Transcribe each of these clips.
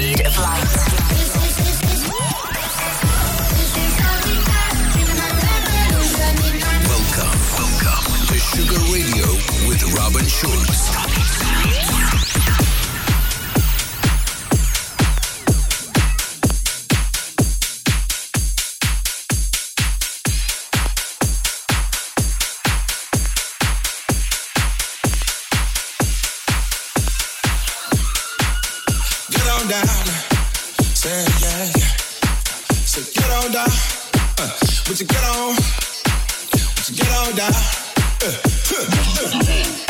speed of light. Welcome, welcome to Sugar Radio with Robin Schulz. What you get on? What you get on down? Uh, uh, uh.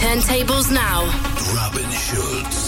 turntables now. Robin Schulz.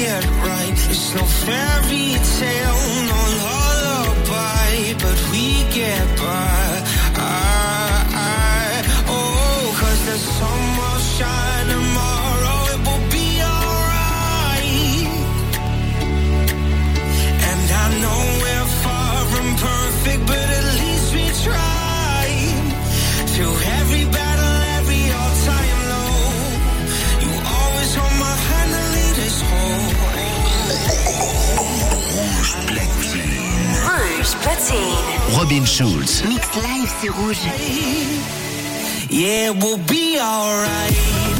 get right. It's no fairy Robin Schulz. Mix c'est rouge. Yeah, we'll be alright.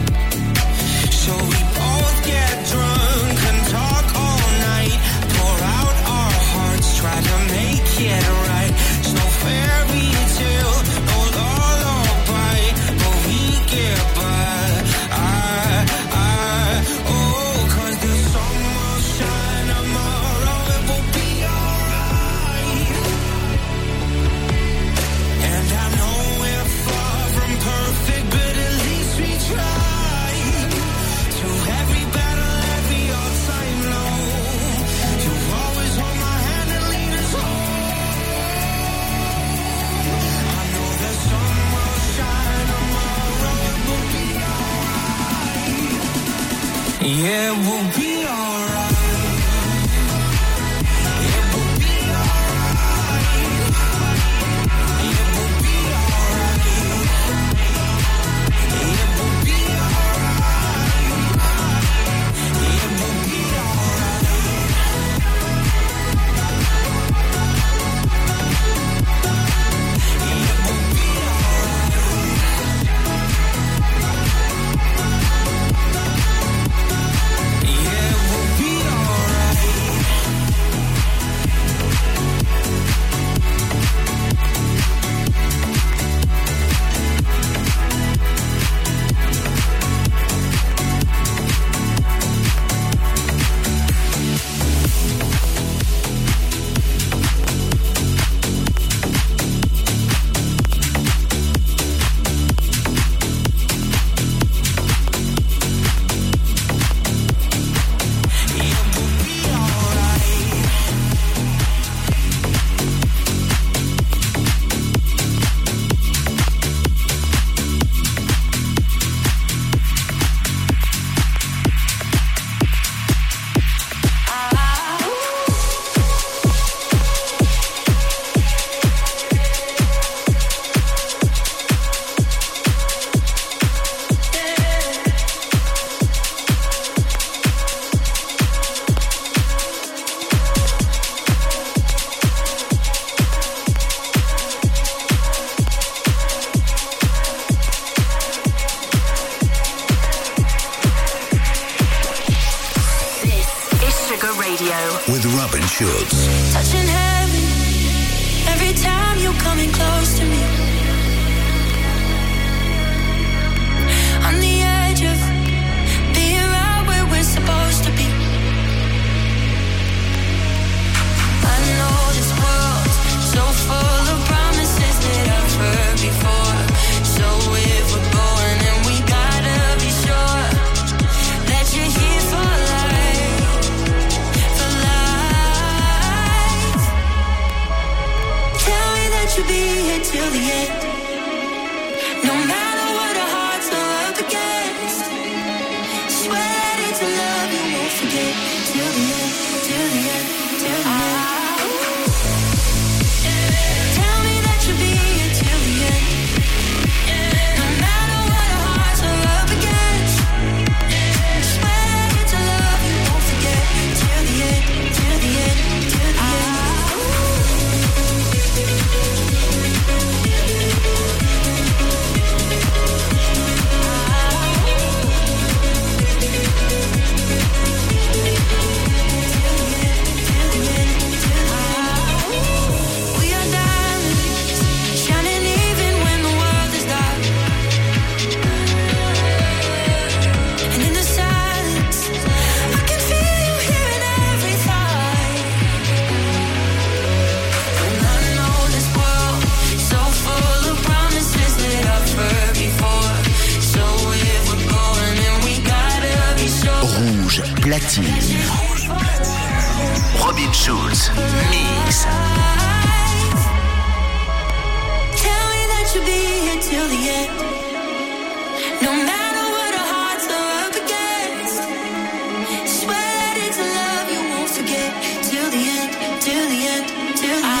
Till the end, till the end.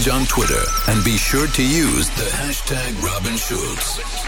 message on Twitter and be sure to use the hashtag Robin Schulz.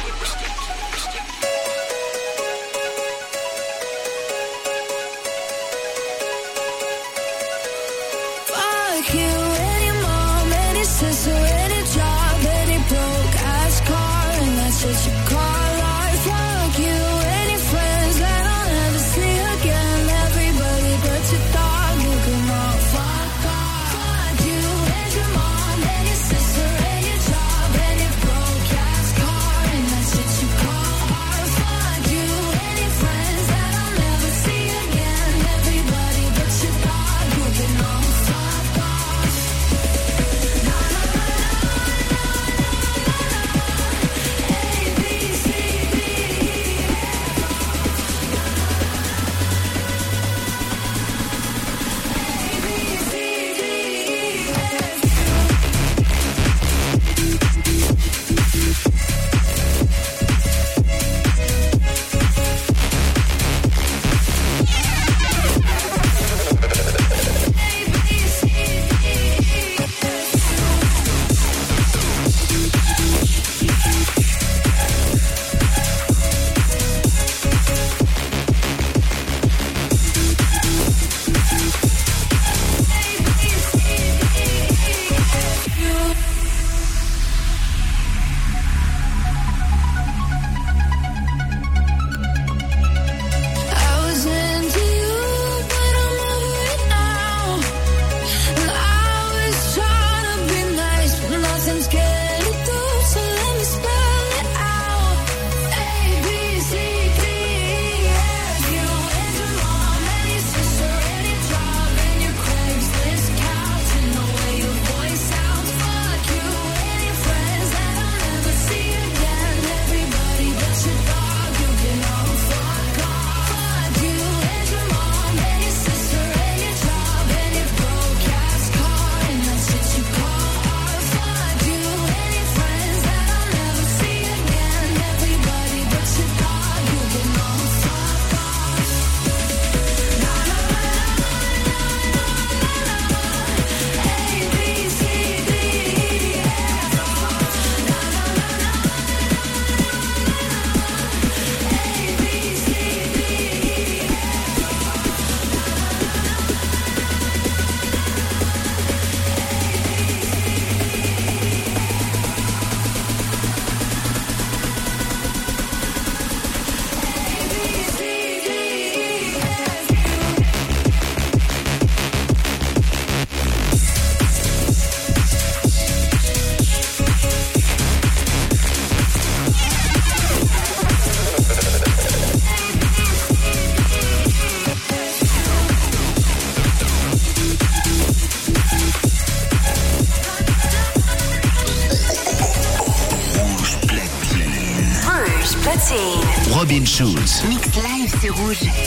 Rouge.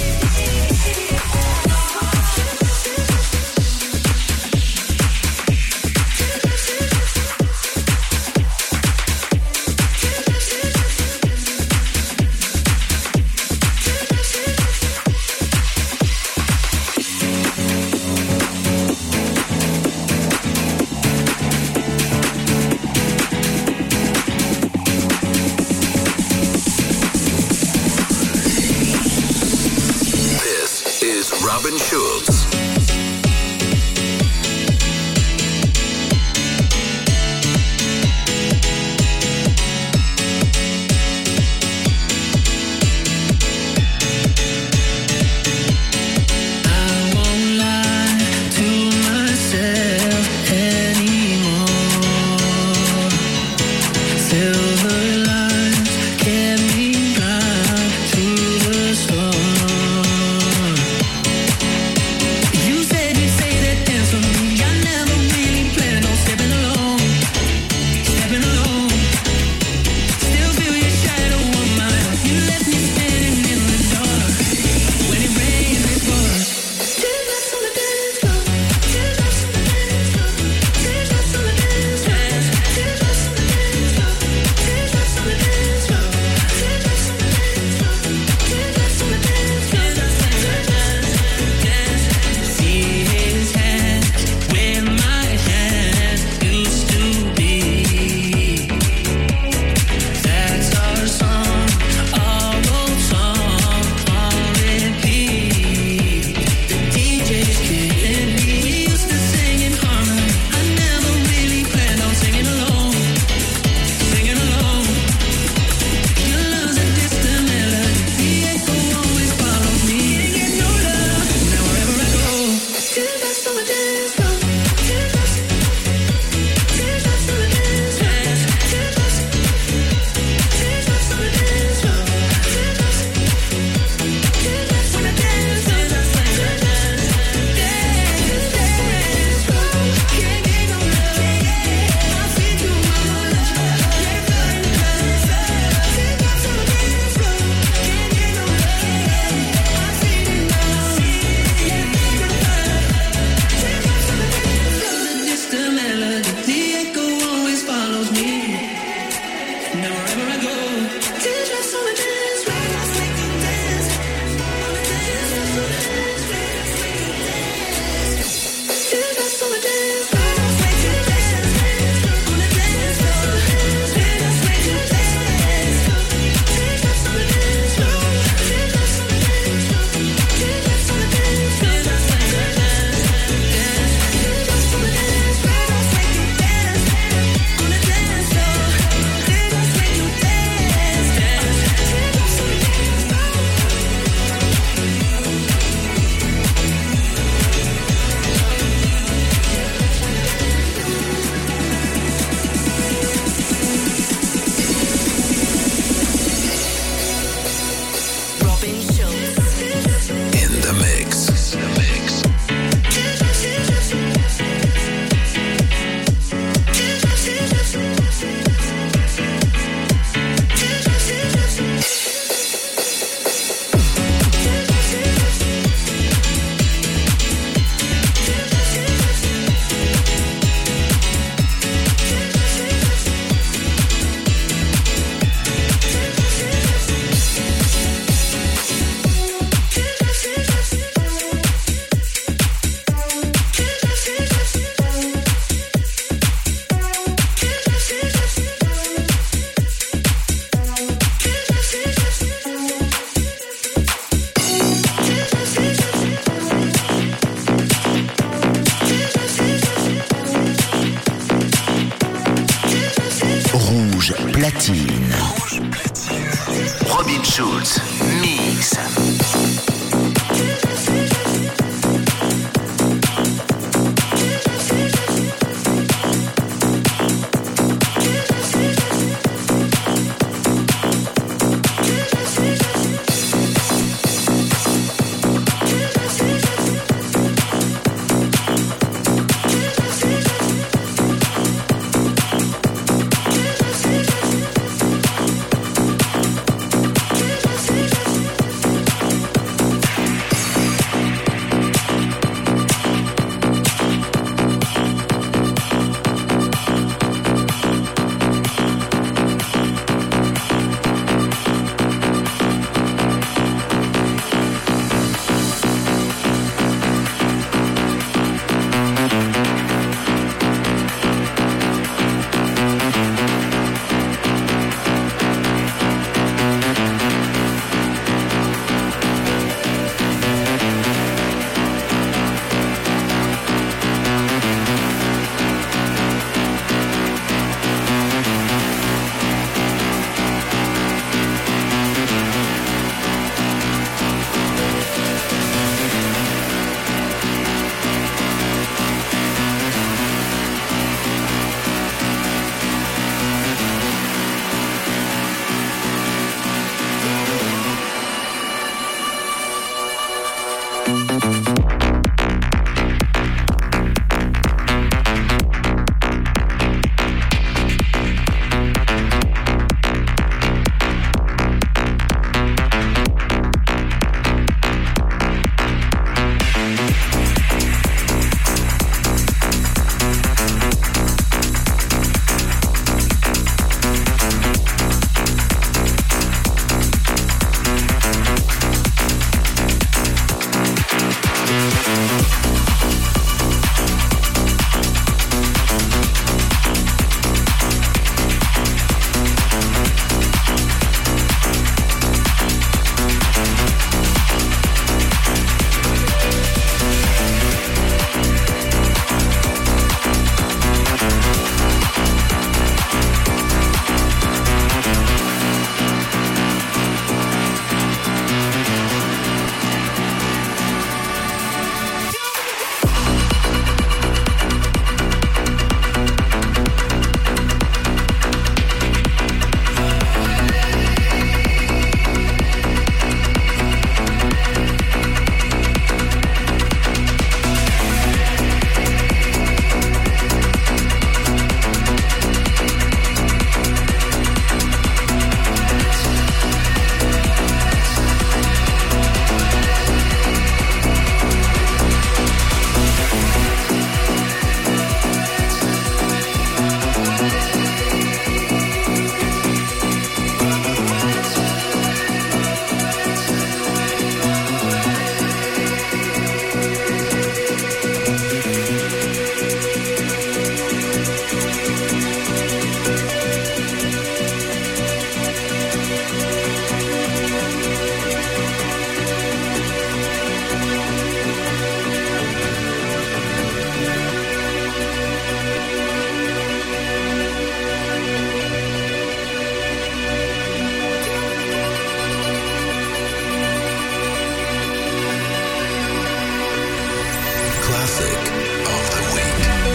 Of the Week.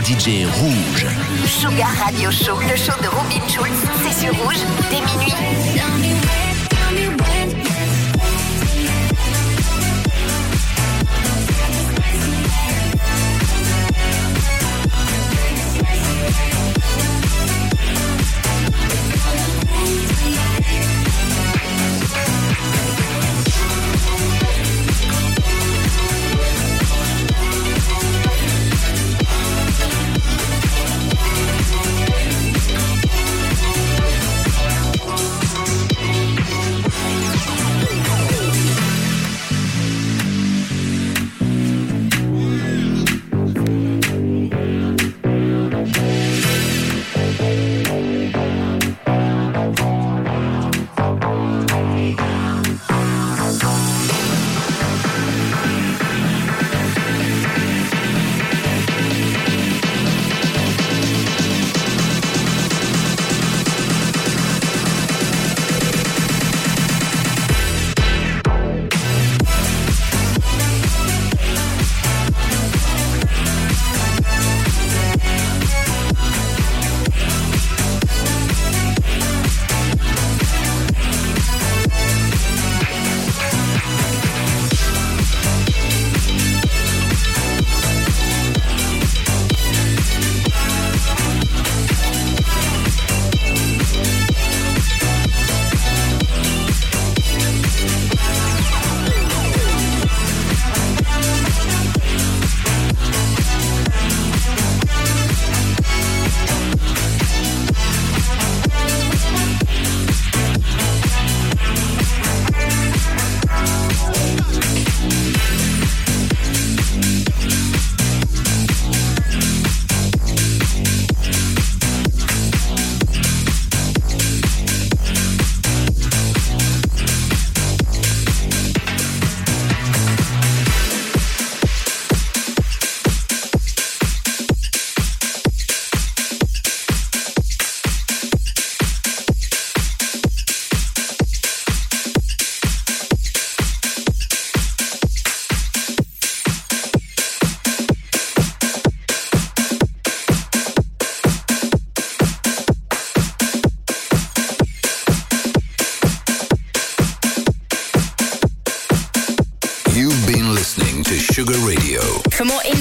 DJ rouges.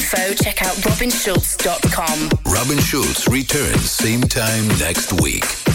Info, check out robinschultz.com. Robin Schulz returns same time next week.